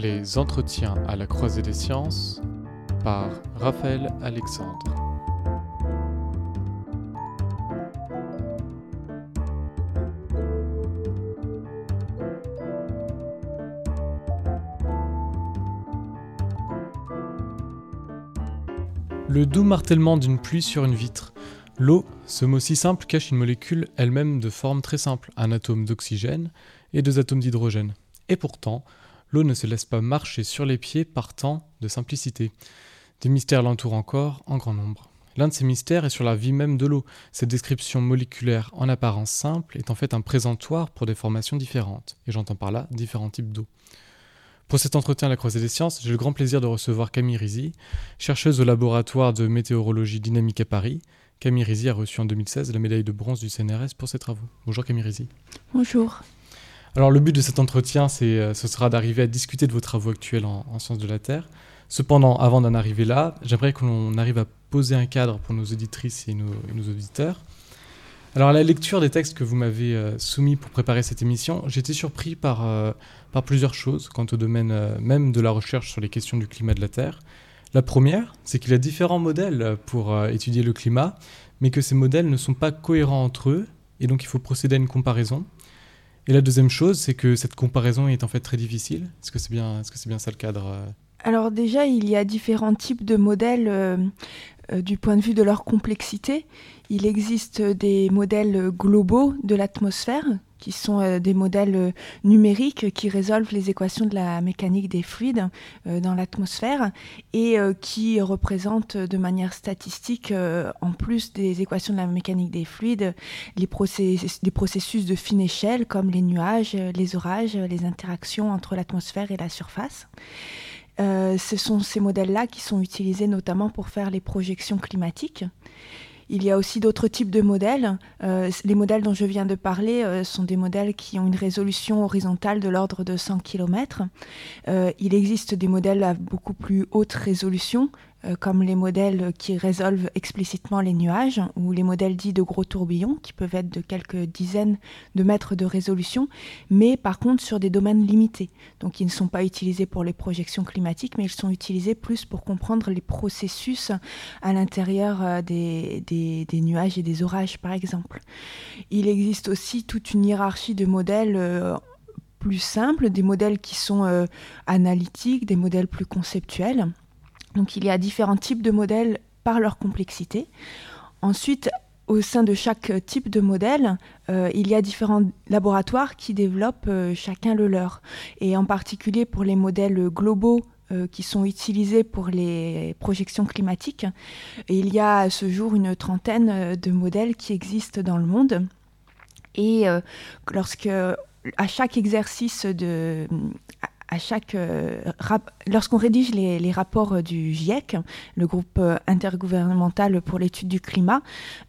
Les entretiens à la croisée des sciences par Raphaël Alexandre. Le doux martèlement d'une pluie sur une vitre. L'eau, ce mot si simple, cache une molécule elle-même de forme très simple, un atome d'oxygène et deux atomes d'hydrogène. Et pourtant, l'eau ne se laisse pas marcher sur les pieds par tant de simplicité. Des mystères l'entourent encore en grand nombre. L'un de ces mystères est sur la vie même de l'eau. Cette description moléculaire en apparence simple est en fait un présentoir pour des formations différentes, et j'entends par là différents types d'eau. Pour cet entretien à la Croisée des Sciences, j'ai le grand plaisir de recevoir Camille Rizy, chercheuse au laboratoire de météorologie dynamique à Paris. Camille Rizy a reçu en 2016 la médaille de bronze du CNRS pour ses travaux. Bonjour Camille Rizy. Bonjour. Alors le but de cet entretien, c'est, euh, ce sera d'arriver à discuter de vos travaux actuels en, sciences de la Terre. Cependant, avant d'en arriver là, j'aimerais qu'on arrive à poser un cadre pour nos auditrices et nos, auditeurs. Alors à la lecture des textes que vous m'avez euh, soumis pour préparer cette émission, j'ai été surpris par, euh, par plusieurs choses quant au domaine même de la recherche sur les questions du climat de la Terre. La première, c'est qu'il y a différents modèles pour étudier le climat, mais que ces modèles ne sont pas cohérents entre eux, et donc il faut procéder à une comparaison. Et la deuxième chose, c'est que cette comparaison est en fait très difficile. Est-ce que c'est bien, que c'est bien ça le cadre euh? Alors déjà, il y a différents types de modèles euh, du point de vue de leur complexité. Il existe des modèles globaux de l'atmosphère qui sont euh, des modèles euh, numériques qui résolvent les équations de la mécanique des fluides euh, dans l'atmosphère et qui représentent de manière statistique, en plus des équations de la mécanique des fluides, les, processus de fine échelle comme les nuages, les orages, les interactions entre l'atmosphère et la surface. Ce sont ces modèles-là qui sont utilisés notamment pour faire les projections climatiques. Il y a aussi d'autres types de modèles. Euh, les modèles dont je viens de parler euh, sont des modèles qui ont une résolution horizontale de l'ordre de 100 km. Euh, il existe des modèles à beaucoup plus haute résolution, euh, comme les modèles qui résolvent explicitement les nuages ou les modèles dits de gros tourbillons qui peuvent être de quelques dizaines de mètres de résolution, mais par contre sur des domaines limités. Donc ils ne sont pas utilisés pour les projections climatiques, mais ils sont utilisés plus pour comprendre les processus à l'intérieur euh, des, des, nuages et des orages par exemple. Il existe aussi toute une hiérarchie de modèles euh, plus simples, des modèles qui sont analytiques, des modèles plus conceptuels. Donc il y a différents types de modèles par leur complexité. Ensuite, au sein de chaque type de modèle, euh, il y a différents laboratoires qui développent euh, chacun le leur. Et en particulier pour les modèles globaux euh, qui sont utilisés pour les projections climatiques, il y a à ce jour une trentaine de modèles qui existent dans le monde. Et lorsque à chaque exercice de à chaque euh, lorsqu'on rédige les, rapports euh, du GIEC, le groupe euh, intergouvernemental pour l'étude du climat,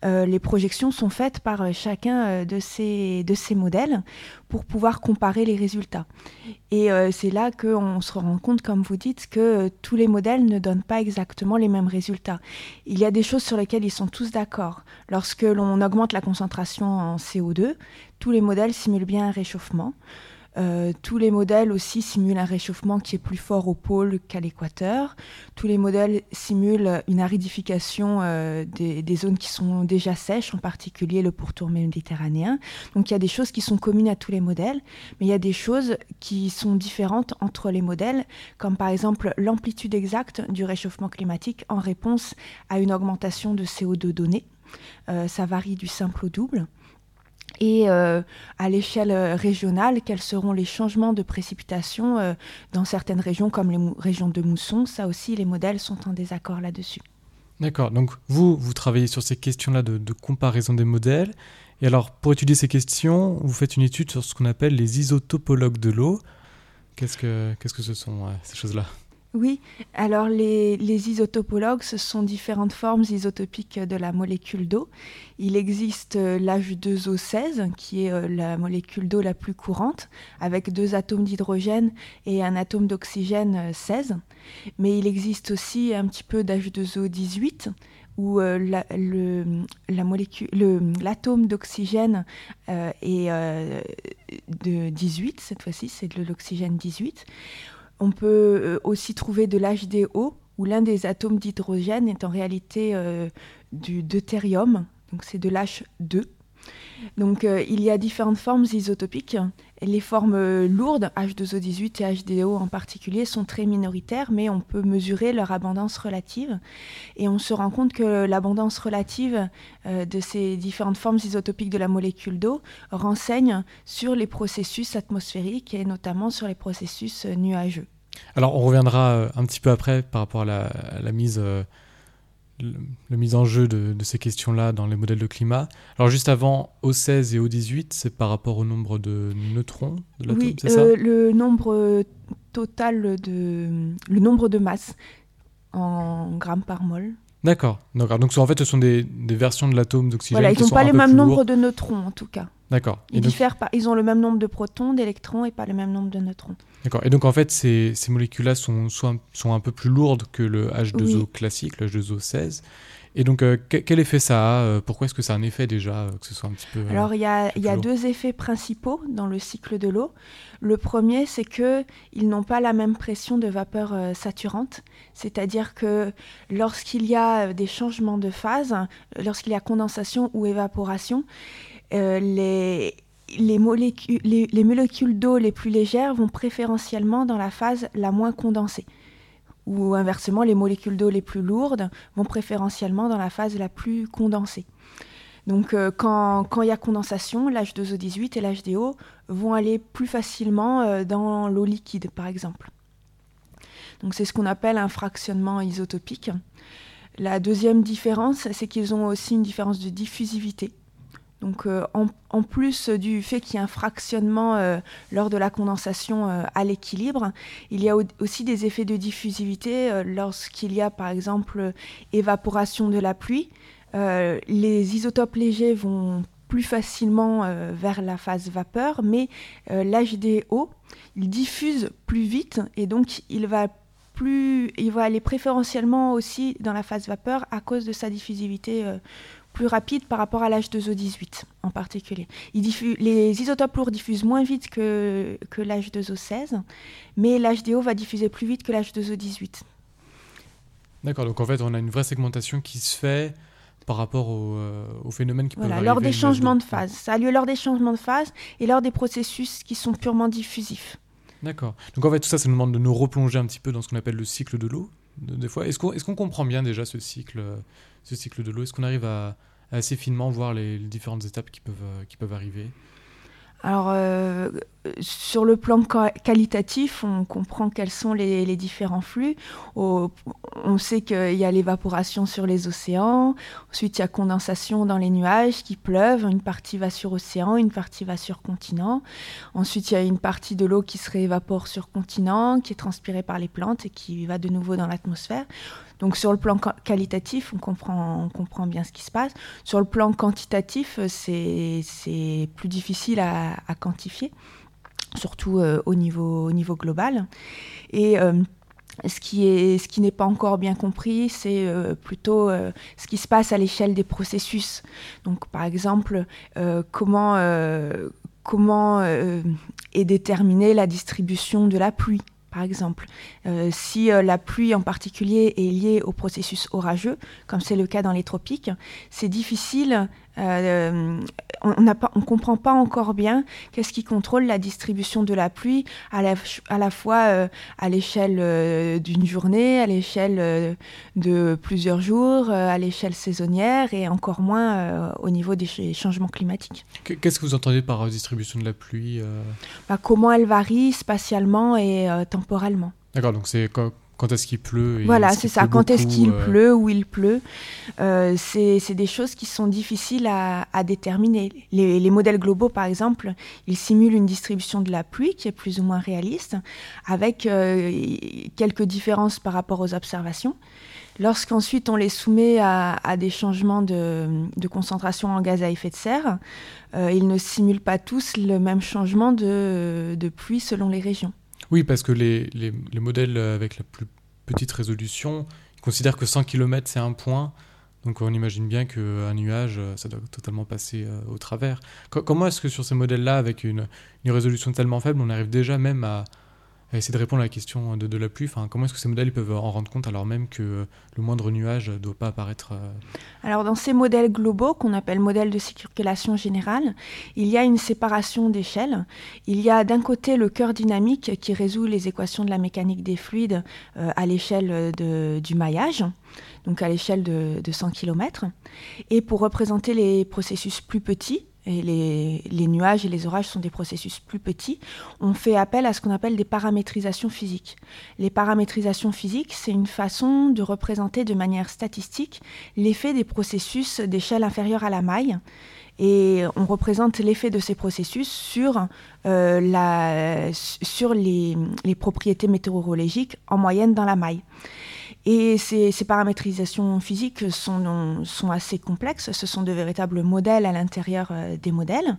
les projections sont faites par chacun de ces de ces modèles pour pouvoir comparer les résultats. Et c'est là qu'on se rend compte, comme vous dites, que tous les modèles ne donnent pas exactement les mêmes résultats. Il y a des choses sur lesquelles ils sont tous d'accord. Lorsque l'on augmente la concentration en CO2, tous les modèles simulent bien un réchauffement. Euh, tous les modèles aussi simulent un réchauffement qui est plus fort au pôle qu'à l'équateur. Tous les modèles simulent une aridification euh, des, zones qui sont déjà sèches, en particulier le pourtour méditerranéen. Donc il y a des choses qui sont communes à tous les modèles, mais il y a des choses qui sont différentes entre les modèles, comme par exemple l'amplitude exacte du réchauffement climatique en réponse à une augmentation de CO2 donnée. Euh, ça varie du simple au double et euh, à l'échelle euh, régionale, quels seront les changements de précipitation euh, dans certaines régions, comme les régions de mousson? Ça aussi, les modèles sont en désaccord là-dessus. D'accord, donc vous, vous travaillez sur ces questions-là de, comparaison des modèles. Et alors, pour étudier ces questions, vous faites une étude sur ce qu'on appelle les isotopologues de l'eau. Qu'est-ce que, qu'est-ce que ce sont, ces choses-là? Oui, alors les, isotopologues, ce sont différentes formes isotopiques de la molécule d'eau. Il existe euh, l'H2O16, qui est euh, la molécule d'eau la plus courante, avec deux atomes d'hydrogène et un atome d'oxygène 16. Euh, Mais il existe aussi un petit peu d'H2O18, où l'atome d'oxygène est de 18, cette fois-ci c'est de l'oxygène 18 On peut aussi trouver de l'HDO, où l'un des atomes d'hydrogène est en réalité du deutérium, donc c'est de l'H2. Donc euh, il y a différentes formes isotopiques. Les formes euh, lourdes, H2O18 et HDO en particulier, sont très minoritaires, mais on peut mesurer leur abondance relative. Et on se rend compte que l'abondance relative euh, de ces différentes formes isotopiques de la molécule d'eau renseigne sur les processus atmosphériques et notamment sur les processus nuageux. Alors on reviendra un petit peu après par rapport à la, mise la mise en jeu de, ces questions-là dans les modèles de climat. Alors juste avant, O16 et O18, c'est par rapport au nombre de neutrons de l'atome, oui, c'est ça? euh, le nombre total de le nombre de masses en grammes par mol. D'accord. Donc en fait, ce sont des, versions de l'atome d'oxygène. Voilà, ils n'ont pas le même nombre de neutrons en tout cas. D'accord. Ils diffèrent pas. Ils ont le même nombre de protons, d'électrons et pas le même nombre de neutrons. D'accord. Et donc en fait, ces, ces molécules-là sont, sont, sont, un peu plus lourdes que le H2O classique, le H2O16. Et donc, euh, quel effet ça a euh, Pourquoi est-ce que ça a un effet déjà, euh, que ce soit un petit peu. Alors, il y a, y a deux effets principaux dans le cycle de l'eau. Le premier, c'est que ils n'ont pas la même pression de vapeur saturante. C'est-à-dire que lorsqu'il y a des changements de phase, lorsqu'il y a condensation ou évaporation, molécules, les, molécules d'eau les plus légères vont préférentiellement dans la phase la moins condensée. Ou inversement, les molécules d'eau les plus lourdes vont préférentiellement dans la phase la plus condensée. Donc euh, quand, il y a condensation, l'H2O18 et l'HDO vont aller plus facilement euh, dans l'eau liquide, par exemple. Donc c'est ce qu'on appelle un fractionnement isotopique. La deuxième différence, c'est qu'ils ont aussi une différence de diffusivité. Donc euh, en, plus du fait qu'il y a un fractionnement euh, lors de la condensation euh, à l'équilibre, il y a aussi des effets de diffusivité lorsqu'il y a par exemple évaporation de la pluie. les isotopes légers vont plus facilement vers la phase vapeur, mais l'HDO, il diffuse plus vite et donc il va plus, il va aller préférentiellement aussi dans la phase vapeur à cause de sa diffusivité plus rapide par rapport à l'H2O18 en particulier. les isotopes lourds diffusent moins vite que, que l'H2O16, mais l'HDO va diffuser plus vite que l'H2O18. D'accord, donc en fait on a une vraie segmentation qui se fait par rapport au, euh, au phénomène qui peut voilà, lors des changements de phase. Ça a lieu lors des changements de phase et lors des processus qui sont purement diffusifs. D'accord. Donc en fait tout ça, ça nous demande de nous replonger un petit peu dans ce qu'on appelle le cycle de l'eau. Des fois, est-ce qu'on comprend bien déjà ce cycle ce cycle de l'eau? Est-ce qu'on arrive à, assez finement voir les, les, différentes étapes qui peuvent, euh, qui peuvent arriver? Alors, euh, sur le plan qualitatif, on comprend quels sont les, différents flux. on sait qu'il y a l'évaporation sur les océans, ensuite il y a condensation dans les nuages qui pleuvent, une partie va sur océan, une partie va sur continent. Ensuite, il y a une partie de l'eau qui se réévapore sur continent, qui est transpirée par les plantes et qui va de nouveau dans l'atmosphère. Donc sur le plan qualitatif, on comprend, on comprend bien ce qui se passe. Sur le plan quantitatif, c'est plus difficile à, quantifier, surtout euh, au, niveau, au niveau global. Et euh, ce qui n'est pas encore bien compris, c'est euh, plutôt ce qui se passe à l'échelle des processus. Donc, par exemple, comment comment est déterminée la distribution de la pluie par exemple. Si la pluie en particulier est liée au processus orageux, comme c'est le cas dans les tropiques, c'est difficile euh, on ne comprend pas encore bien qu'est-ce qui contrôle la distribution de la pluie à la, à la fois euh, à l'échelle euh, d'une journée, à l'échelle de plusieurs jours, à l'échelle saisonnière et encore moins au niveau des changements climatiques. Qu'est-ce que vous entendez par distribution de la pluie bah, Comment elle varie spatialement et temporellement. D'accord, donc c'est quand est-ce qu'il pleut Voilà, c'est ça. Quand est-ce qu'il euh, pleut, où il pleut. Euh, c'est des choses qui sont difficiles à, déterminer. Les, modèles globaux, par exemple, ils simulent une distribution de la pluie qui est plus ou moins réaliste, avec euh, quelques différences par rapport aux observations. Lorsqu'ensuite on les soumet à, des changements de, concentration en gaz à effet de serre, ils ne simulent pas tous le même changement de pluie selon les régions. Oui, parce que les, les, modèles avec la plus petite résolution ils considèrent que 100 km c'est un point. Donc on imagine bien qu'un nuage, ça doit totalement passer euh, au travers. comment est-ce que sur ces modèles-là, avec une, une, résolution tellement faible, on arrive déjà même à, à essayer de répondre à la question de, la pluie. Comment est-ce que ces modèles peuvent en rendre compte alors même que le moindre nuage ne doit pas apparaître Alors dans ces modèles globaux qu'on appelle modèles de circulation générale, il y a une séparation d'échelles. Il y a d'un côté le cœur dynamique qui résout les équations de la mécanique des fluides à l'échelle du maillage donc à l'échelle de, 100 km. Et pour représenter les processus plus petits, les, nuages et les orages sont des processus plus petits, on fait appel à ce qu'on appelle des paramétrisations physiques. Les paramétrisations physiques, c'est une façon de représenter de manière statistique l'effet des processus d'échelle inférieure à la maille. Et on représente l'effet de ces processus sur, euh, les propriétés météorologiques en moyenne dans la maille. Et ces, paramétrisations physiques sont, assez complexes. Ce sont de véritables modèles à l'intérieur euh, des modèles.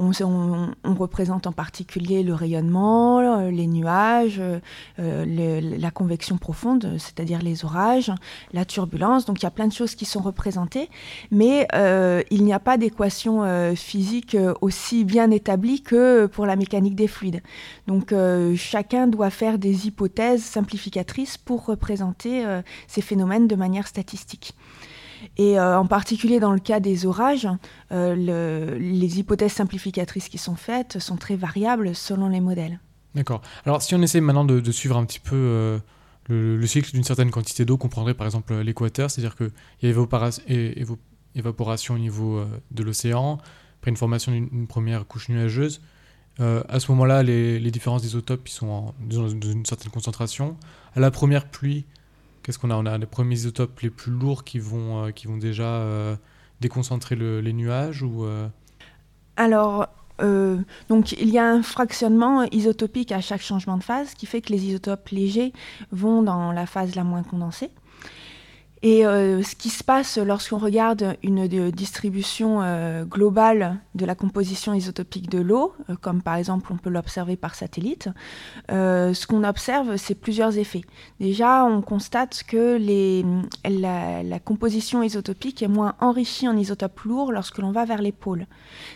On, représente en particulier le rayonnement, euh, les nuages, euh, la convection profonde, c'est-à-dire les orages, la turbulence. Donc il y a plein de choses qui sont représentées, mais il n'y a pas d'équation physique aussi bien établie que pour la mécanique des fluides. Donc chacun doit faire des hypothèses simplificatrices pour représenter euh, ces phénomènes de manière statistique. Et euh, en particulier dans le cas des orages, euh, les hypothèses simplificatrices qui sont faites sont très variables selon les modèles. D'accord. Alors si on essaie maintenant de, suivre un petit peu le, cycle d'une certaine quantité d'eau, qu'on prendrait par exemple l'équateur, c'est-à-dire qu'il y a évaporation au niveau de l'océan, après une formation d'une première couche nuageuse. à ce moment-là, les, différences d'isotopes sont dans une certaine concentration. À la première pluie, Qu'est-ce qu'on a? On a les premiers isotopes les plus lourds qui vont, euh, déjà euh, déconcentrer les nuages ou euh? Alors, il y a un fractionnement isotopique à chaque changement de phase qui fait que les isotopes légers vont dans la phase la moins condensée. Et euh, ce qui se passe lorsqu'on regarde une distribution euh, globale de la composition isotopique de l'eau, euh, comme par exemple on peut l'observer par satellite, ce qu'on observe, c'est plusieurs effets. Déjà, on constate que la, composition isotopique est moins enrichie en isotopes lourds lorsque l'on va vers les pôles.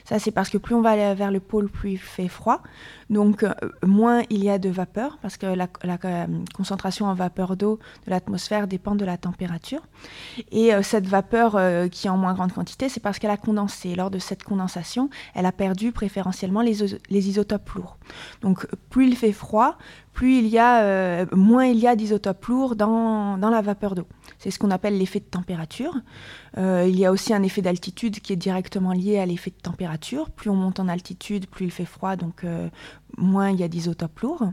Ça, c'est parce que plus on va vers le pôle, plus il fait froid. Donc, moins il y a de vapeur, parce que la concentration en vapeur d'eau de l'atmosphère dépend de la température. Et euh, cette vapeur euh, qui est en moins grande quantité, c'est parce qu'elle a condensé. Lors de cette condensation, elle a perdu préférentiellement les, isotopes lourds. Donc plus il fait froid, plus il y a, euh, moins il y a d'isotopes lourds dans, la vapeur d'eau. C'est ce qu'on appelle l'effet de température. il y a aussi un effet d'altitude qui est directement lié à l'effet de température. Plus on monte en altitude, plus il fait froid, donc moins il y a d'isotopes lourds.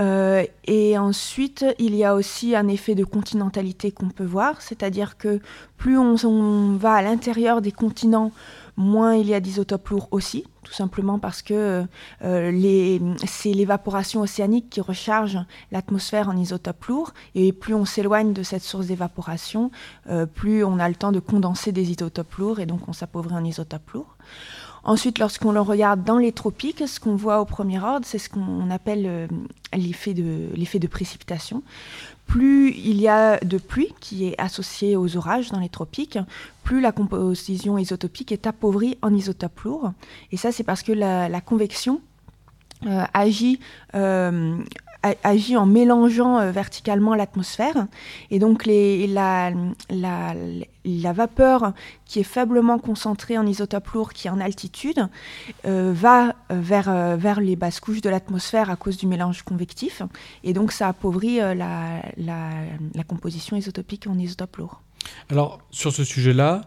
Euh, et ensuite, il y a aussi un effet de continentalité qu'on peut voir, c'est-à-dire que plus on, va à l'intérieur des continents, moins il y a d'isotopes lourds aussi, tout simplement parce que euh, c'est l'évaporation océanique qui recharge l'atmosphère en isotopes lourds, et plus on s'éloigne de cette source d'évaporation, euh, plus on a le temps de condenser des isotopes lourds, et donc on s'appauvrit en isotopes lourds. Ensuite, lorsqu'on le regarde dans les tropiques, ce qu'on voit au premier ordre, c'est ce qu'on appelle euh, l'effet de, de précipitation. Plus il y a de pluie qui est associée aux orages dans les tropiques, plus la composition isotopique est appauvrie en isotopes lourds. Et ça, c'est parce que la, convection euh, agit euh, agit en mélangeant verticalement l'atmosphère. Et donc les, la, la, la, vapeur qui est faiblement concentrée en isotope lourd, qui est en altitude, euh, va euh, vers, vers les basses couches de l'atmosphère à cause du mélange convectif. Et donc ça appauvrit la, la, composition isotopique en isotope lourd. Alors sur ce sujet-là,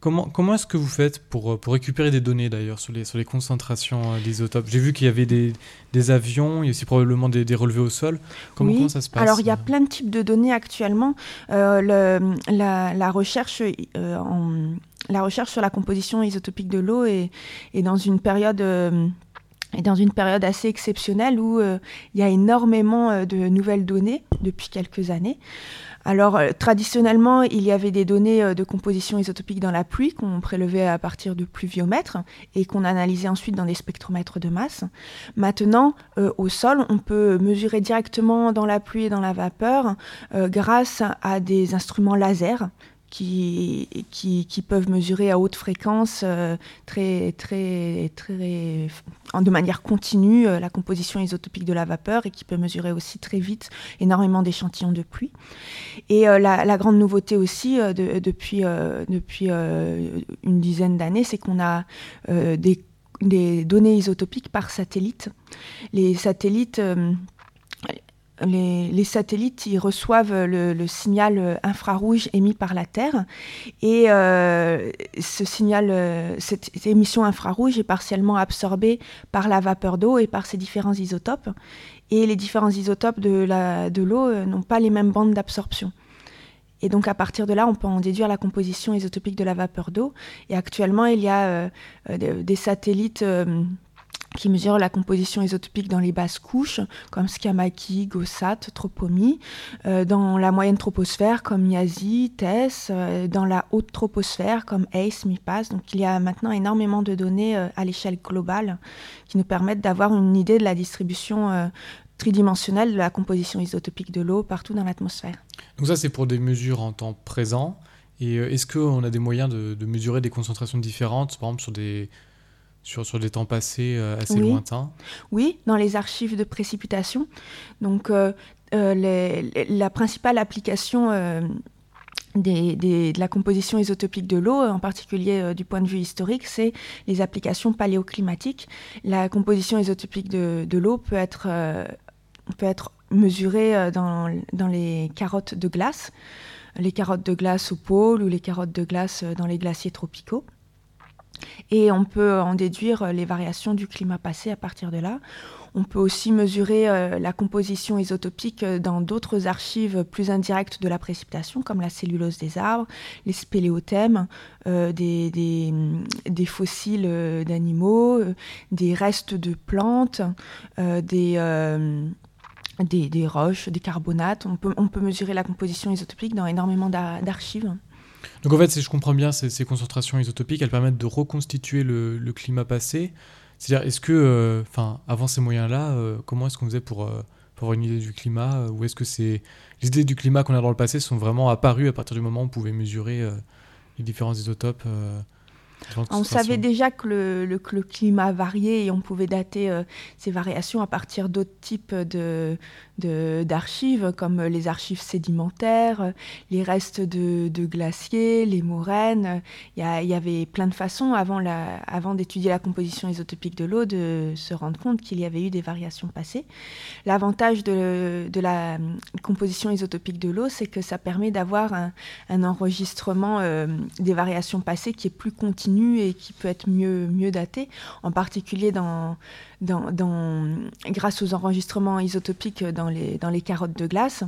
Comment, comment est-ce que vous faites pour, euh, pour récupérer des données d'ailleurs sur les, sur les concentrations euh, d'isotopes J'ai vu qu'il y avait des, des, avions, il y a aussi probablement des, des relevés au sol. Comment, ça se passe Alors il y a plein de types de données actuellement. Euh, le, la, la, recherche, en, la recherche sur la composition isotopique de l'eau est, est, dans une période... est dans une période assez exceptionnelle où il y a énormément de nouvelles données depuis quelques années. Alors, euh, traditionnellement, il y avait des données euh, de composition isotopique dans la pluie qu'on prélevait à partir de pluviomètres et qu'on analysait ensuite dans des spectromètres de masse. Maintenant, euh, au sol, on peut mesurer directement dans la pluie et dans la vapeur grâce à des instruments laser qui, peuvent mesurer à haute fréquence, euh, très, très, très, de manière continue, euh, la composition isotopique de la vapeur et qui peut mesurer aussi très vite énormément d'échantillons de pluie. Et euh, la, grande nouveauté aussi depuis, depuis une dizaine d'années, c'est qu'on a des, des, données isotopiques par satellite. Les satellites les, satellites ils reçoivent le, signal infrarouge émis par la Terre et euh, ce signal, euh, cette, émission infrarouge est partiellement absorbée par la vapeur d'eau et par ses différents isotopes. Et les différents isotopes de l'eau euh, n'ont pas les mêmes bandes d'absorption. Et donc à partir de là, on peut en déduire la composition isotopique de la vapeur d'eau. Et actuellement, il y a des satellites qui mesure la composition isotopique dans les basses couches, comme Skamaki, Gossat, Tropomi, euh, dans la moyenne troposphère, comme Yazi, TESS, euh, dans la haute troposphère, comme ACE, MIPAS. Donc il y a maintenant énormément de données euh, à l'échelle globale qui nous permettent d'avoir une idée de la distribution tridimensionnelle de la composition isotopique de l'eau partout dans l'atmosphère. Donc ça, c'est pour des mesures en temps présent. Et est-ce qu'on a des moyens de, de mesurer des concentrations différentes, par exemple sur des sur, sur des temps passés euh, assez lointains Oui, dans les archives de précipitation. Donc, euh, euh, la principale application des, de la composition isotopique de l'eau, en particulier du point de vue historique, c'est les applications paléoclimatiques. La composition isotopique de, de l'eau peut être, peut être mesurée dans, dans les carottes de glace, les carottes de glace au pôle ou les carottes de glace dans les glaciers tropicaux. Et on peut en déduire les variations du climat passé à partir de là. On peut aussi mesurer euh, la composition isotopique dans d'autres archives plus indirectes de la précipitation, comme la cellulose des arbres, les spéléothèmes, euh, des, fossiles euh, d'animaux, des restes de plantes, des, roches, des carbonates. On peut, on peut mesurer la composition isotopique dans énormément d'archives. Donc en fait, si je comprends bien, ces, concentrations isotopiques, elles permettent de reconstituer le, climat passé. C'est-à-dire, est-ce que, euh, enfin, avant ces moyens-là, euh, comment est-ce qu'on faisait pour, euh, pour, avoir une idée du climat Ou est-ce que c'est les idées du climat qu'on a dans le passé sont vraiment apparues à partir du moment où on pouvait mesurer les différents isotopes on savait déjà que le, climat variait et on pouvait dater euh, ces variations à partir d'autres types de, d'archives, comme les archives sédimentaires, les restes de, glaciers, les moraines. Il y, avait plein de façons avant, la, avant d'étudier la composition isotopique de l'eau de se rendre compte qu'il y avait eu des variations passées. L'avantage de, la composition isotopique de l'eau, c'est que ça permet d'avoir un, enregistrement euh, des variations passées qui est plus continu et qui peut être mieux, mieux daté, en particulier grâce aux enregistrements isotopiques dans les carottes de glace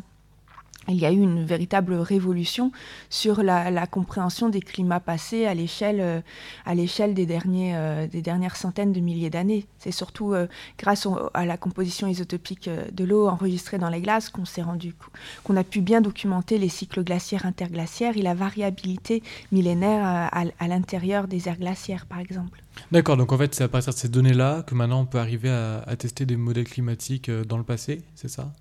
il y a eu une véritable révolution sur la, compréhension des climats passés à l'échelle euh, à l'échelle des derniers euh, des dernières centaines de milliers d'années. C'est surtout euh, grâce à la composition isotopique de l'eau enregistrée dans les glaces qu'on s'est rendu qu'on a pu bien documenter les cycles glaciaires interglaciaires et la variabilité millénaire à, l'intérieur des aires glaciaires, par exemple. D'accord, donc en fait c'est à partir de ces données-là que maintenant on peut arriver à tester des modèles climatiques dans le passé, c'est ça?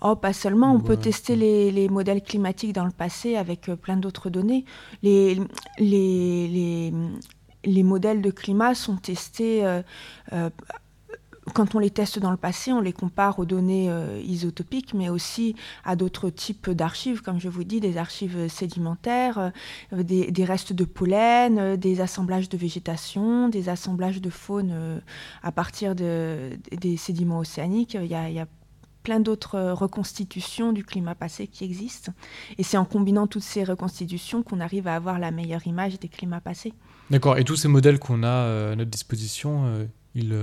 Oh, pas seulement, on peut tester les, modèles climatiques dans le passé avec euh, plein d'autres données. Les, les, les, modèles de climat sont testés, euh, euh, quand on les teste dans le passé, on les compare aux données isotopiques, mais aussi à d'autres types d'archives, comme je vous dis, des archives sédimentaires, des, des, restes de pollen, des assemblages de végétation, des assemblages de faune à partir de, des sédiments océaniques. Il y a, il y a plein d'autres euh, reconstitutions du climat passé qui existent. Et c'est en combinant toutes ces reconstitutions qu'on arrive à avoir la meilleure image des climats passés. D'accord. Et tous ces modèles qu'on a euh, à notre disposition, euh, ils,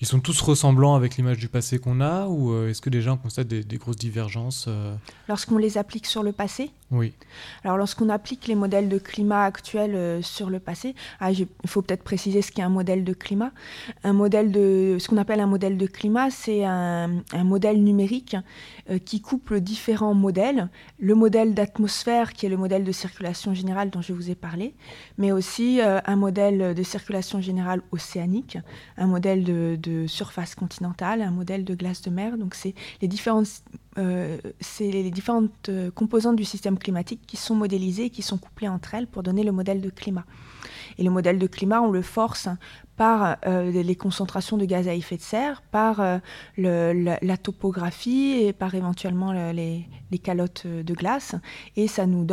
ils sont tous ressemblants avec l'image du passé qu'on a ou est-ce que déjà on constate des, grosses divergences Lorsqu'on les applique sur le passé Oui. Alors lorsqu'on applique les modèles de climat actuels euh, sur le passé, ah, il faut peut-être préciser ce qu'est un modèle de climat. Un modèle de, ce qu'on appelle un modèle de climat, c'est un, modèle numérique qui couple différents modèles. Le modèle d'atmosphère qui est le modèle de circulation générale dont je vous ai parlé, mais aussi un modèle de circulation générale océanique, un modèle de de surface continentale, un modèle de glace de mer. Donc c'est les différentes, euh, les différentes euh, composantes du système climatiques qui sont modélisées, qui sont couplées entre elles pour donner le modèle de climat. Et le modèle de climat, on le force par euh, les concentrations de gaz à effet de serre, par euh, la, topographie et par éventuellement les, calottes de glace. Et ça nous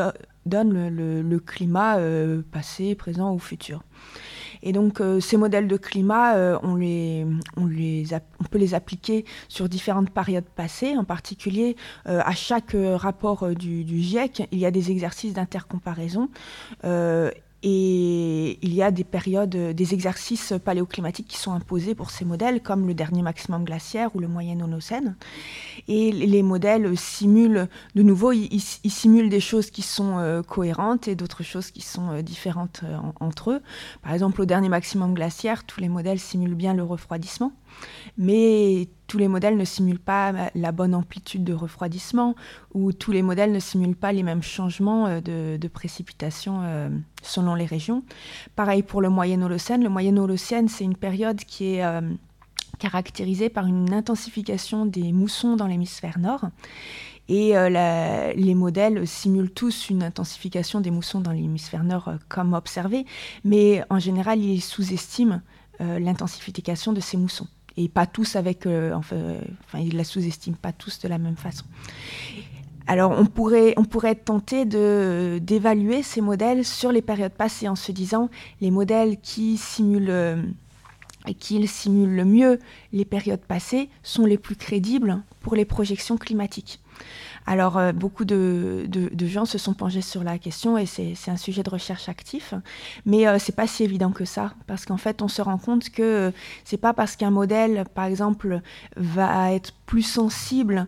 donne le, climat euh, passé, présent ou futur. Et donc ces modèles de climat, on, les, on, peut les appliquer sur différentes périodes passées. En particulier, à chaque rapport du, GIEC, il y a des exercices d'intercomparaison et il y a des périodes, des exercices paléoclimatiques qui sont imposés pour ces modèles, comme le dernier maximum glaciaire ou le moyen Holocène. Et les modèles simulent, de nouveau, ils, simulent des choses qui sont euh, cohérentes et d'autres choses qui sont euh, différentes euh, entre eux. Par exemple, au dernier maximum glaciaire, tous les modèles simulent bien le refroidissement. Mais tous les modèles ne simulent pas la bonne amplitude de refroidissement ou tous les modèles ne simulent pas les mêmes changements euh, de, précipitation euh, selon les régions. Pareil pour le Moyen Holocène. Le Moyen Holocène, c'est une période qui est euh, caractérisée par une intensification des moussons dans l'hémisphère nord. Et les modèles simulent tous une intensification des moussons dans l'hémisphère nord comme observé, mais en général, ils sous-estiment l'intensification de ces moussons et pas tous avec, euh, enfin, ils la sous-estiment pas tous de la même façon. Alors on pourrait, on pourrait être tenté d'évaluer ces modèles sur les périodes passées en se disant les modèles qui simulent, euh, qui simulent le mieux les périodes passées sont les plus crédibles pour les projections climatiques. Alors, euh, beaucoup de, gens se sont penchés sur la question et c'est un sujet de recherche actif. Mais euh, ce n'est pas si évident que ça, parce qu'en fait, on se rend compte que euh, c'est pas parce qu'un modèle, par exemple, va être plus sensible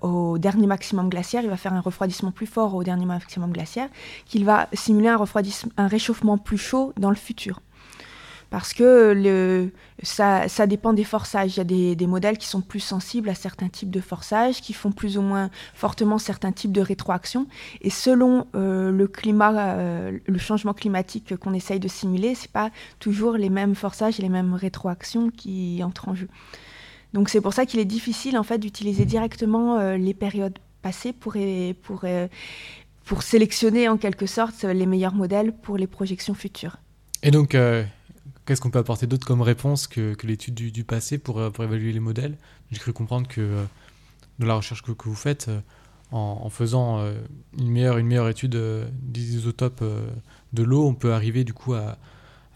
au dernier maximum glaciaire, il va faire un refroidissement plus fort au dernier maximum glaciaire, qu'il va simuler un réchauffement plus chaud dans le futur parce que ça, dépend des forçages. Il y a des, modèles qui sont plus sensibles à certains types de forçages, qui font plus ou moins fortement certains types de rétroaction. Et selon euh, le climat, euh, le changement climatique qu'on essaye de simuler, c'est pas toujours les mêmes forçages et les mêmes rétroactions qui entrent en jeu. Donc c'est pour ça qu'il est difficile en fait d'utiliser directement euh, les périodes passées pour sélectionner en quelque sorte les meilleurs modèles pour les projections futures. Et donc Qu'est-ce qu'on peut apporter d'autre comme réponse que, l'étude du, passé pour, euh, pour, évaluer les modèles? J'ai cru comprendre que euh, dans la recherche que, vous faites, euh, en, faisant une, meilleure, une meilleure étude des isotopes de l'eau, on peut arriver du coup à,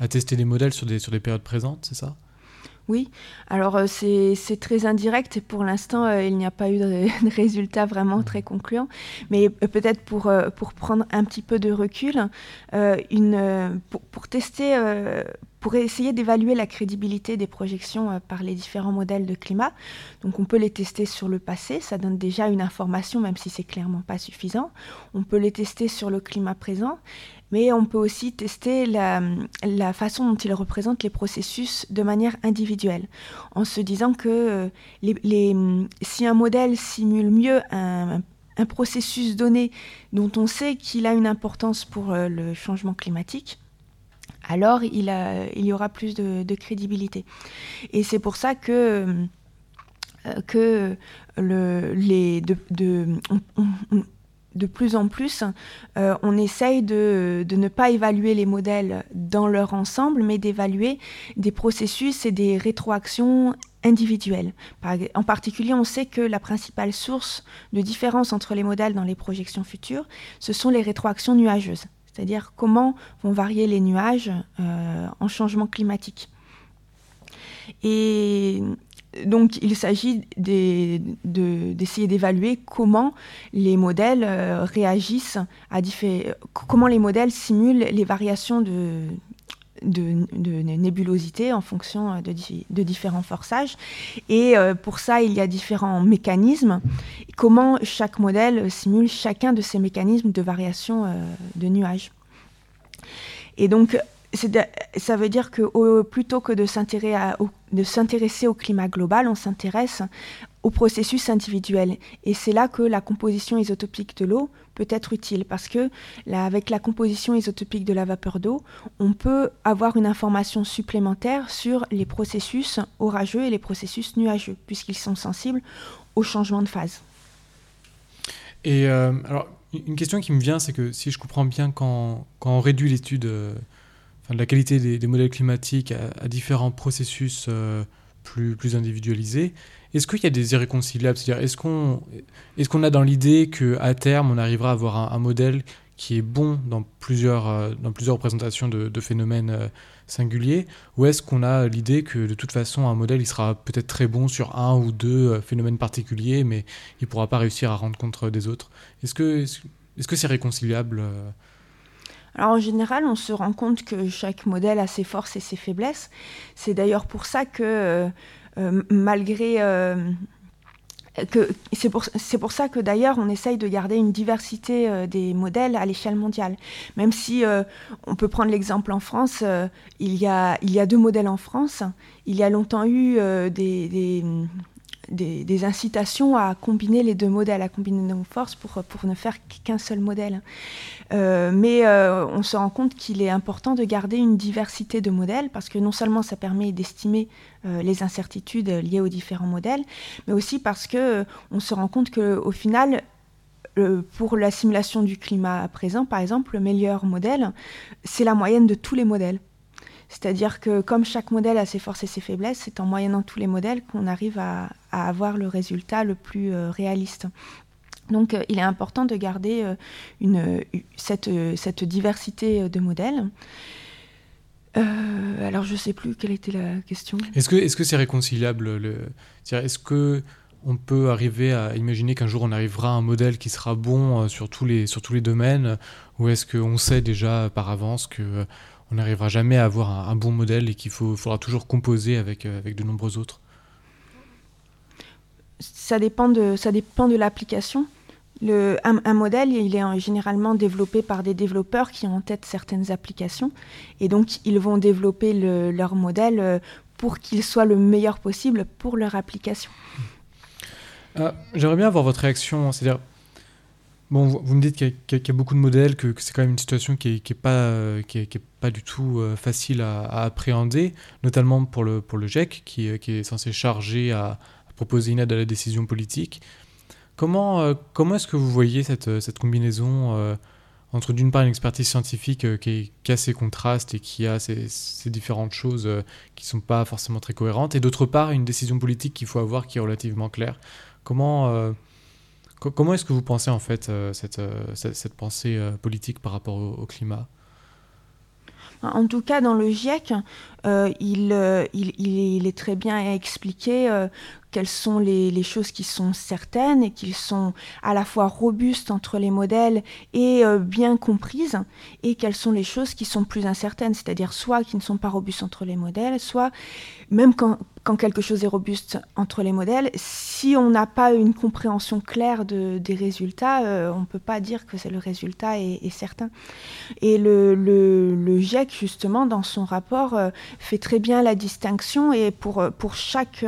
à, tester les modèles sur des, sur des périodes présentes, c'est ça? Oui, alors c'est très indirect. Et pour l'instant il n'y a pas eu de, résultats vraiment très concluants. Mais peut-être pour, pour prendre un petit peu de recul, une, pour, pour, tester, pour essayer d'évaluer la crédibilité des projections euh, par les différents modèles de climat. Donc on peut les tester sur le passé, ça donne déjà une information même si c'est clairement pas suffisant. On peut les tester sur le climat présent, mais on peut aussi tester la, façon dont ils représentent les processus de manière individuelle, en se disant que euh, les, si un modèle simule mieux un, un processus donné dont on sait qu'il a une importance pour euh, le changement climatique, alors il, y aura plus de, crédibilité. Et c'est pour ça que, euh, de, plus en plus, euh, on essaye de, ne pas évaluer les modèles dans leur ensemble, mais d'évaluer des processus et des rétroactions individuelles. en particulier, on sait que la principale source de différence entre les modèles dans les projections futures, ce sont les rétroactions nuageuses c'est-à-dire comment vont varier les nuages euh, en changement climatique. Et donc il s'agit d'essayer d'évaluer comment les modèles euh, réagissent à comment les modèles simulent les variations de, de, nébulosité en fonction de, de, différents forçages. Et euh, pour ça, il y a différents mécanismes. Comment chaque modèle simule chacun de ces mécanismes de variation euh, de nuages. Et donc, ça veut dire que plutôt que de s'intéresser au climat global, on s'intéresse au processus individuel. Et c'est là que la composition isotopique de l'eau peut être utile parce que avec la composition isotopique de la vapeur d'eau, on peut avoir une information supplémentaire sur les processus orageux et les processus nuageux puisqu'ils sont sensibles au changement de phase. Et euh, alors, une question qui me vient, c'est que si je comprends bien, quand, quand on réduit l'étude de la qualité des, modèles climatiques à, différents processus plus, plus individualisés, est-ce qu'il y a des irréconciliables? C'est-à-dire, est-ce qu'on est a dans l'idée qu'à terme, on arrivera à avoir un, modèle qui est bon dans plusieurs, euh, dans plusieurs représentations de, phénomènes euh, singuliers? Ou est-ce qu'on a l'idée que de toute façon, un modèle, il sera peut-être très bon sur un ou deux euh, phénomènes particuliers, mais il ne pourra pas réussir à rendre compte des autres? Est-ce que c'est réconciliable alors en général, on se rend compte que chaque modèle a ses forces et ses faiblesses. C'est d'ailleurs pour ça que euh, malgré euh, c'est pour, pour, ça que d'ailleurs on essaye de garder une diversité euh, des modèles à l'échelle mondiale. Même si on peut prendre l'exemple en France, il, y a, il y a deux modèles en France. Il y a longtemps eu des, incitations à combiner les deux modèles, à combiner nos forces pour, pour ne faire qu'un seul modèle. Euh, mais euh, on se rend compte qu'il est important de garder une diversité de modèles parce que non seulement ça permet d'estimer euh, les incertitudes liées aux différents modèles, mais aussi parce que on se rend compte qu'au final, pour la simulation du climat présent, par exemple, le meilleur modèle, c'est la moyenne de tous les modèles. C'est-à-dire que comme chaque modèle a ses forces et ses faiblesses, c'est en moyennant tous les modèles qu'on arrive à, avoir le résultat le plus euh, réaliste. Donc euh, il est important de garder euh, cette, diversité de modèles. alors je ne sais plus quelle était la question. Est-ce que c'est réconciliable le... Est-ce que on peut arriver à imaginer qu'un jour on arrivera à un modèle qui sera bon sur tous les domaines, ou est-ce qu'on sait déjà par avance que on n'arrivera jamais à avoir un, bon modèle et qu'il faudra toujours composer avec, euh, avec de nombreux autres ça dépend de, ça dépend de l'application. Le, un, modèle, il est généralement développé par des développeurs qui ont en tête certaines applications. Et donc, ils vont développer leur modèle euh, pour qu'il soit le meilleur possible pour leur application. Ah, j'aimerais bien avoir votre réaction. C'est-à-dire, Bon, vous me dites qu'il y, a beaucoup de modèles, que, c'est quand même une situation qui n'est est pas, du tout euh, facile à, appréhender, notamment pour le, pour le GIEC, qui, est censé charger à, proposer une aide à la décision politique. Comment, euh, comment est-ce que vous voyez cette, combinaison euh, entre d'une part une expertise scientifique qui, a ses contrastes et qui a ces, différentes choses qui ne sont pas forcément très cohérentes, et d'autre part une décision politique qu'il faut avoir qui est relativement claire? Comment Comment est-ce que vous pensez en fait euh, euh, cette, cette, pensée euh, politique par rapport au, climat? En tout cas, dans le GIEC, il, il, est très bien expliqué quelles sont les, choses qui sont certaines et qui sont à la fois robustes entre les modèles et bien comprises, et quelles sont les choses qui sont plus incertaines, c'est-à-dire soit qui ne sont pas robustes entre les modèles, soit même quand, quelque chose est robuste entre les modèles, si on n'a pas une compréhension claire de, des résultats, euh, on ne peut pas dire que le résultat est, certain. Et le, le, GIEC, justement, dans son rapport, euh, fait très bien la distinction et pour, pour chaque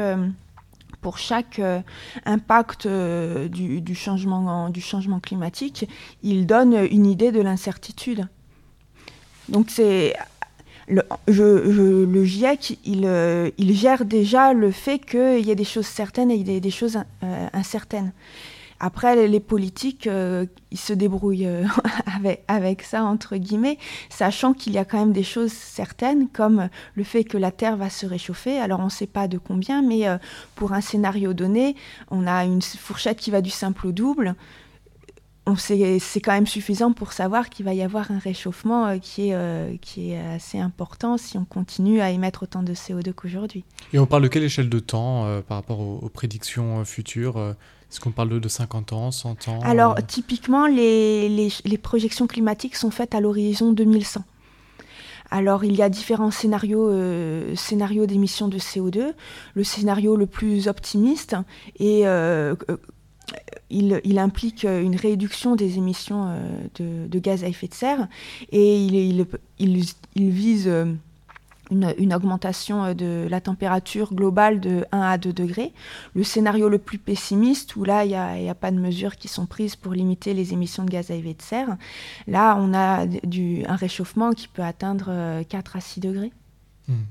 euh, impact euh, du, changement, du changement climatique, il donne une idée de l'incertitude. Donc c'est le, le, GIEC, il, euh, il, gère déjà le fait qu'il y ait des choses certaines et des, des choses incertaines. Après, les politiques, euh, ils se débrouillent euh, avec, ça, entre guillemets, sachant qu'il y a quand même des choses certaines, comme le fait que la Terre va se réchauffer. Alors, on ne sait pas de combien, mais euh, pour un scénario donné, on a une fourchette qui va du simple au double. C'est quand même suffisant pour savoir qu'il va y avoir un réchauffement qui, est, qui est assez important si on continue à émettre autant de CO2 qu'aujourd'hui. Et on parle de quelle échelle de temps par rapport aux prédictions futures est-ce qu'on parle de 50 ans, 100 ans Alors, euh typiquement, les, les, projections climatiques sont faites à l'horizon 2100. Alors, il y a différents scénarios, euh, scénarios d'émissions de CO2. Le scénario le plus optimiste euh, il, implique une réduction des émissions de, de, gaz à effet de serre et il, vise une, augmentation euh, de la température globale de 1 à 2 degrés. Le scénario le plus pessimiste, où là, il n'y a, pas de mesures qui sont prises pour limiter les émissions de gaz à effet de serre, là, on a un réchauffement qui peut atteindre 4 euh, à 6 degrés. Hmm.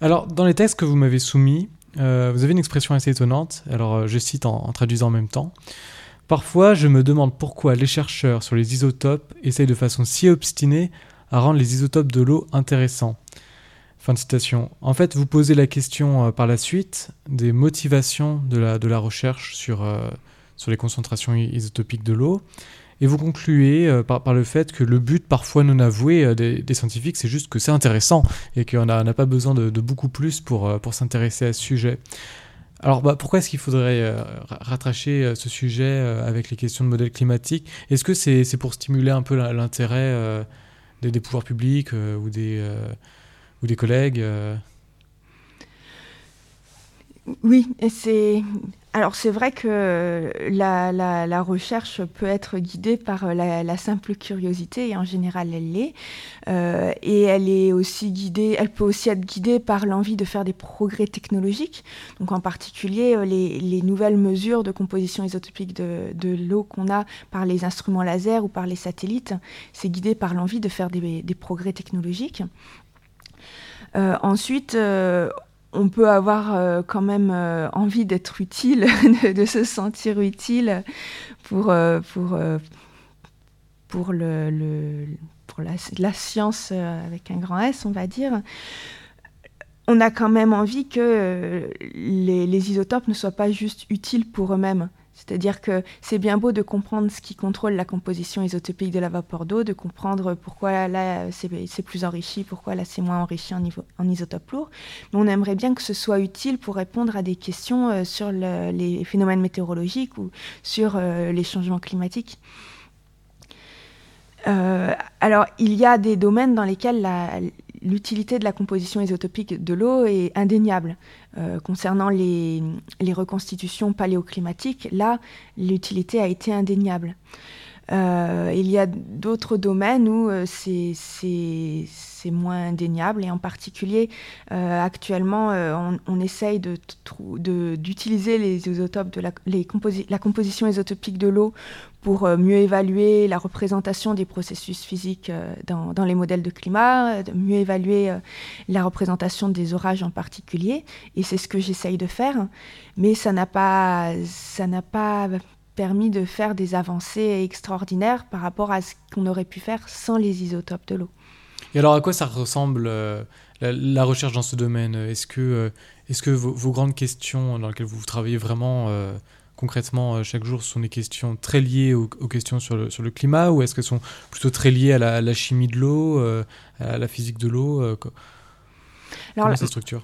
Alors, dans les textes que vous m'avez soumis, euh, vous avez une expression assez étonnante. Alors, je cite en, traduisant en même temps. Parfois, je me demande pourquoi les chercheurs sur les isotopes essayent de façon si obstinée à rendre les isotopes de l'eau intéressants. Fin de citation. En fait, vous posez la question euh, par la suite des motivations de la, recherche euh, sur les concentrations isotopiques de l'eau. Et vous concluez euh, par, le fait que le but, parfois non avoué, des, des, scientifiques, c'est juste que c'est intéressant et qu'on n'a pas besoin de, beaucoup plus pour, pour s'intéresser à ce sujet. Alors bah, pourquoi est-ce qu'il faudrait euh, rattacher euh, ce sujet euh, avec les questions de modèles climatiques? Est-ce que c'est pour stimuler un peu l'intérêt des, des, pouvoirs publics ou, des, ou des collègues Oui, c'est alors c'est vrai que la, la, recherche peut être guidée par la, la, simple curiosité et en général elle l'est euh, et elle est aussi guidée, elle peut aussi être guidée par l'envie de faire des progrès technologiques. Donc en particulier euh, les, les nouvelles mesures de composition isotopique de, de l'eau qu'on a par les instruments laser ou par les satellites, c'est guidé par l'envie de faire des, des progrès technologiques. Euh, ensuite, euh, on peut avoir euh, quand même euh, envie d'être utile, de, se sentir utile pour, euh, la, science avec un grand S, on va dire. On a quand même envie que les isotopes ne soient pas juste utiles pour eux-mêmes. C'est-à-dire que c'est bien beau de comprendre ce qui contrôle la composition isotopique de la vapeur d'eau, de comprendre pourquoi là c'est plus enrichi, pourquoi là c'est moins enrichi en, niveau, en isotope lourd, mais on aimerait bien que ce soit utile pour répondre à des questions euh, sur le, les phénomènes météorologiques ou sur euh, les changements climatiques. Euh, alors, il y a des domaines dans lesquels l'utilité de la composition isotopique de l'eau est indéniable. Euh, concernant les, les, reconstitutions paléoclimatiques, là, l'utilité a été indéniable. Euh, il y a d'autres domaines où euh, c'est moins indéniable et en particulier euh, actuellement on, essaye d'utiliser les isotopes la, composition isotopique de l'eau pour mieux évaluer la représentation des processus physiques dans, dans, les modèles de climat, mieux évaluer la représentation des orages en particulier. Et c'est ce que j'essaye de faire. Mais ça n'a pas, ça n'a pas permis de faire des avancées extraordinaires par rapport à ce qu'on aurait pu faire sans les isotopes de l'eau. Et alors à quoi ça ressemble euh, la, recherche dans ce domaine? Est-ce que, euh, est que vos, grandes questions dans lesquelles vous travaillez vraiment euh, concrètement euh, chaque jour sont des questions très liées aux, questions sur le, sur le, climat ou est-ce qu'elles sont plutôt très liées à la, chimie de l'eau, à la physique de l'eau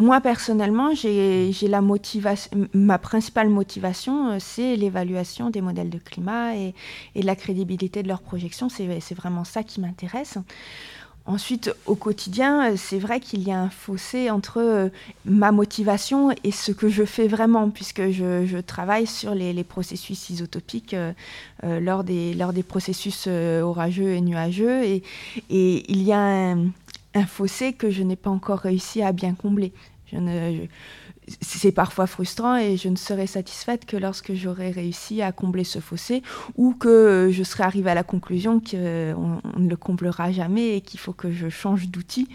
moi personnellement, j'ai la motivation, ma principale motivation, euh, c'est l'évaluation des modèles de climat et, et, la crédibilité de leurs projections. C'est vraiment ça qui m'intéresse. Ensuite, au quotidien, euh, c'est vrai qu'il y a un fossé entre euh, ma motivation et ce que je fais vraiment, puisque je, je travaille sur les, les, processus isotopiques euh, lors, des, lors des processus orageux et nuageux, et, et il y a un, un fossé que je n'ai pas encore réussi à bien combler. Je ne, je, c'est parfois frustrant et je ne serai satisfaite que lorsque j'aurai réussi à combler ce fossé ou que je serai arrivée à la conclusion qu'on on ne le comblera jamais et qu'il faut que je change d'outil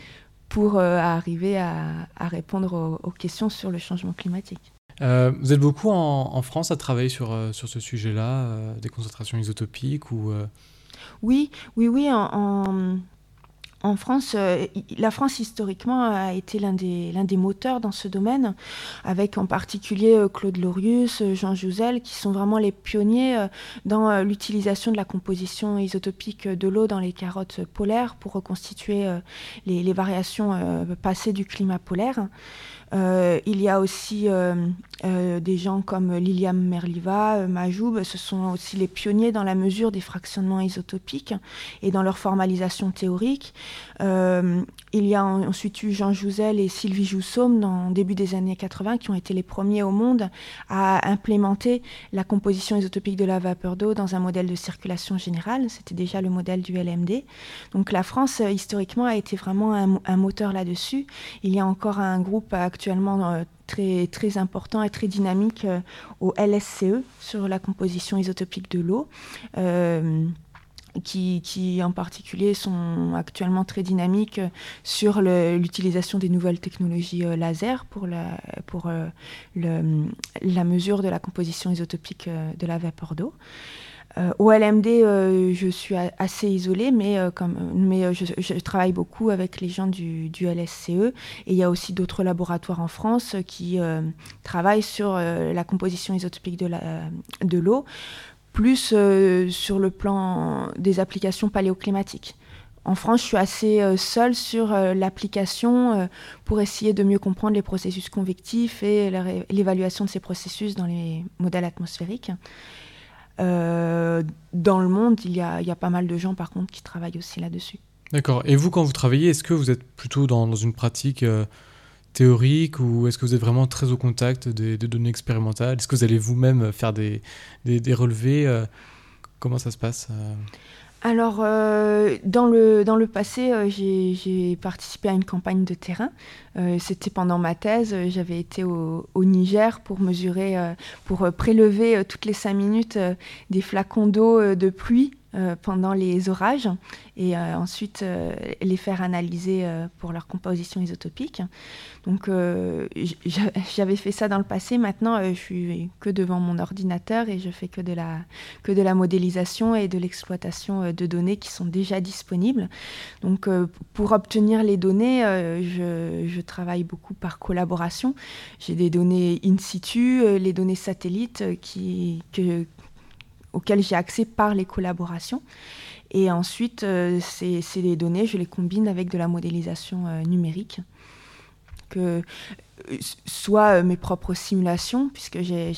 pour euh, arriver à, à répondre aux, aux, questions sur le changement climatique. Euh, vous êtes beaucoup en, en, France à travailler sur, euh, sur ce sujet-là, des concentrations isotopiques ou Oui, oui, oui. En, en en France, euh, la France historiquement a été l'un des, moteurs dans ce domaine, avec en particulier euh, Claude Lorius, euh, Jean Jouzel, qui sont vraiment les pionniers dans l'utilisation de la composition isotopique de l'eau dans les carottes polaires pour reconstituer les, variations passées du climat polaire. Il y a aussi des gens comme Liliam Merliva, Majoub, ce sont aussi les pionniers dans la mesure des fractionnements isotopiques et dans leur formalisation théorique. Euh, il y a ensuite eu Jean Jouzel et Sylvie Joussaume dans début des années 80 qui ont été les premiers au monde à implémenter la composition isotopique de la vapeur d'eau dans un modèle de circulation générale. C'était déjà le modèle du LMD. Donc la France, euh, historiquement, a été vraiment un, un moteur là-dessus. Il y a encore un groupe actuellement euh, très, très important et très dynamique euh, au LSCE sur la composition isotopique de l'eau. Euh, qui, en particulier sont actuellement très dynamiques sur l'utilisation des nouvelles technologies laser pour, la, pour la mesure de la composition isotopique de la vapeur d'eau. Au LMD, je suis assez isolée, mais, mais je, travaille beaucoup avec les gens du, du LSCE. Et il y a aussi d'autres laboratoires en France qui travaillent sur la composition isotopique de l'eau plus euh, sur le plan des applications paléoclimatiques. En France, je suis assez euh, seule sur euh, l'application pour essayer de mieux comprendre les processus convectifs et l'évaluation de ces processus dans les modèles atmosphériques. Dans le monde, il y, a, pas mal de gens, par contre, qui travaillent aussi là-dessus. D'accord. Et vous, quand vous travaillez, est-ce que vous êtes plutôt dans une pratique théorique ou est-ce que vous êtes vraiment très au contact des, données expérimentales? Est-ce que vous allez vous-même faire des, relevés euh, Comment ça se passe euh? Alors, euh, dans, le, dans le passé, j'ai participé à une campagne de terrain. C'était pendant ma thèse. J'avais été au, au, Niger pour mesurer, pour prélever toutes les cinq minutes des flacons d'eau de pluie euh, pendant les orages et euh, ensuite euh, les faire analyser pour leur composition isotopique. Donc j'avais fait ça dans le passé, maintenant je suis que devant mon ordinateur et je fais que de la, que de la modélisation et de l'exploitation de données qui sont déjà disponibles. Donc pour obtenir les données, je, je, travaille beaucoup par collaboration. J'ai des données in situ, les données satellites qui, que, auxquelles j'ai accès par les collaborations. Et ensuite, euh, ces, ces, données, je les combine avec de la modélisation euh, numérique. Que, soit euh, mes propres simulations, puisque j'ai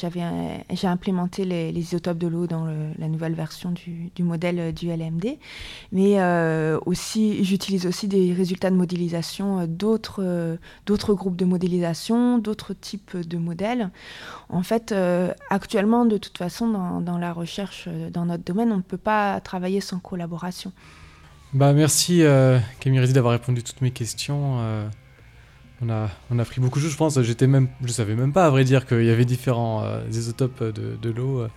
implémenté les, isotopes de l'eau dans la nouvelle version du, modèle euh, du LMD, mais euh, aussi j'utilise aussi des résultats de modélisation d'autres groupes de modélisation, d'autres types de modèles. En fait, actuellement, de toute façon, dans, la recherche, dans notre domaine, on ne peut pas travailler sans collaboration. Bah, merci Camille d'avoir répondu à toutes mes questions. On a, on a pris beaucoup de choses, je pense. J'étais même, je savais même pas, à vrai dire, qu'il y avait différents euh, isotopes de, de l'eau. Euh,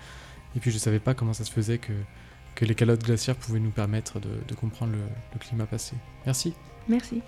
et puis je savais pas comment ça se faisait que les calottes glaciaires pouvaient nous permettre de, comprendre le climat passé. Merci. Merci.